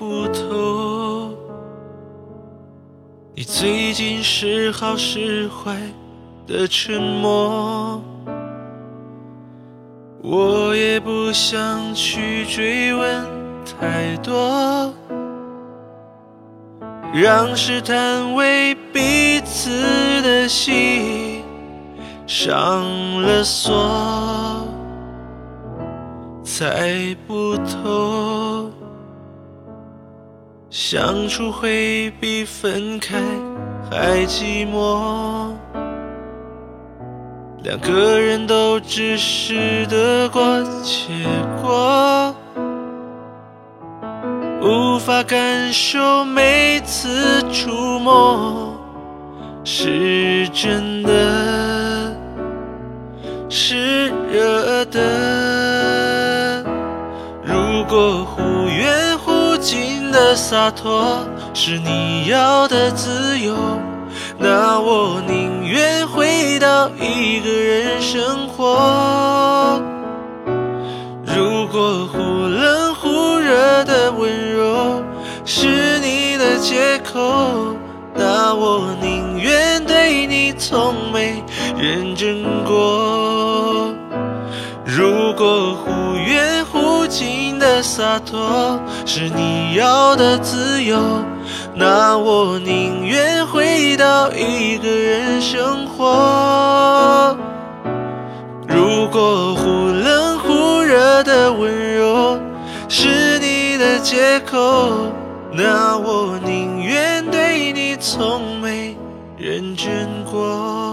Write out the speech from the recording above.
不透，你最近是好是坏的沉默，我也不想去追问太多，让试探为彼此的心上了锁。猜不透，相处会比分开还寂寞。两个人都只是得过且过，无法感受每次触摸是真的，是热的。如果忽的洒脱是你要的自由，那我宁愿回到一个人生活。如果忽冷忽热的温柔是你的借口，那我宁愿对你从没认真过。如果忽情的洒脱是你要的自由，那我宁愿回到一个人生活。如果忽冷忽热的温柔是你的借口，那我宁愿对你从没认真过。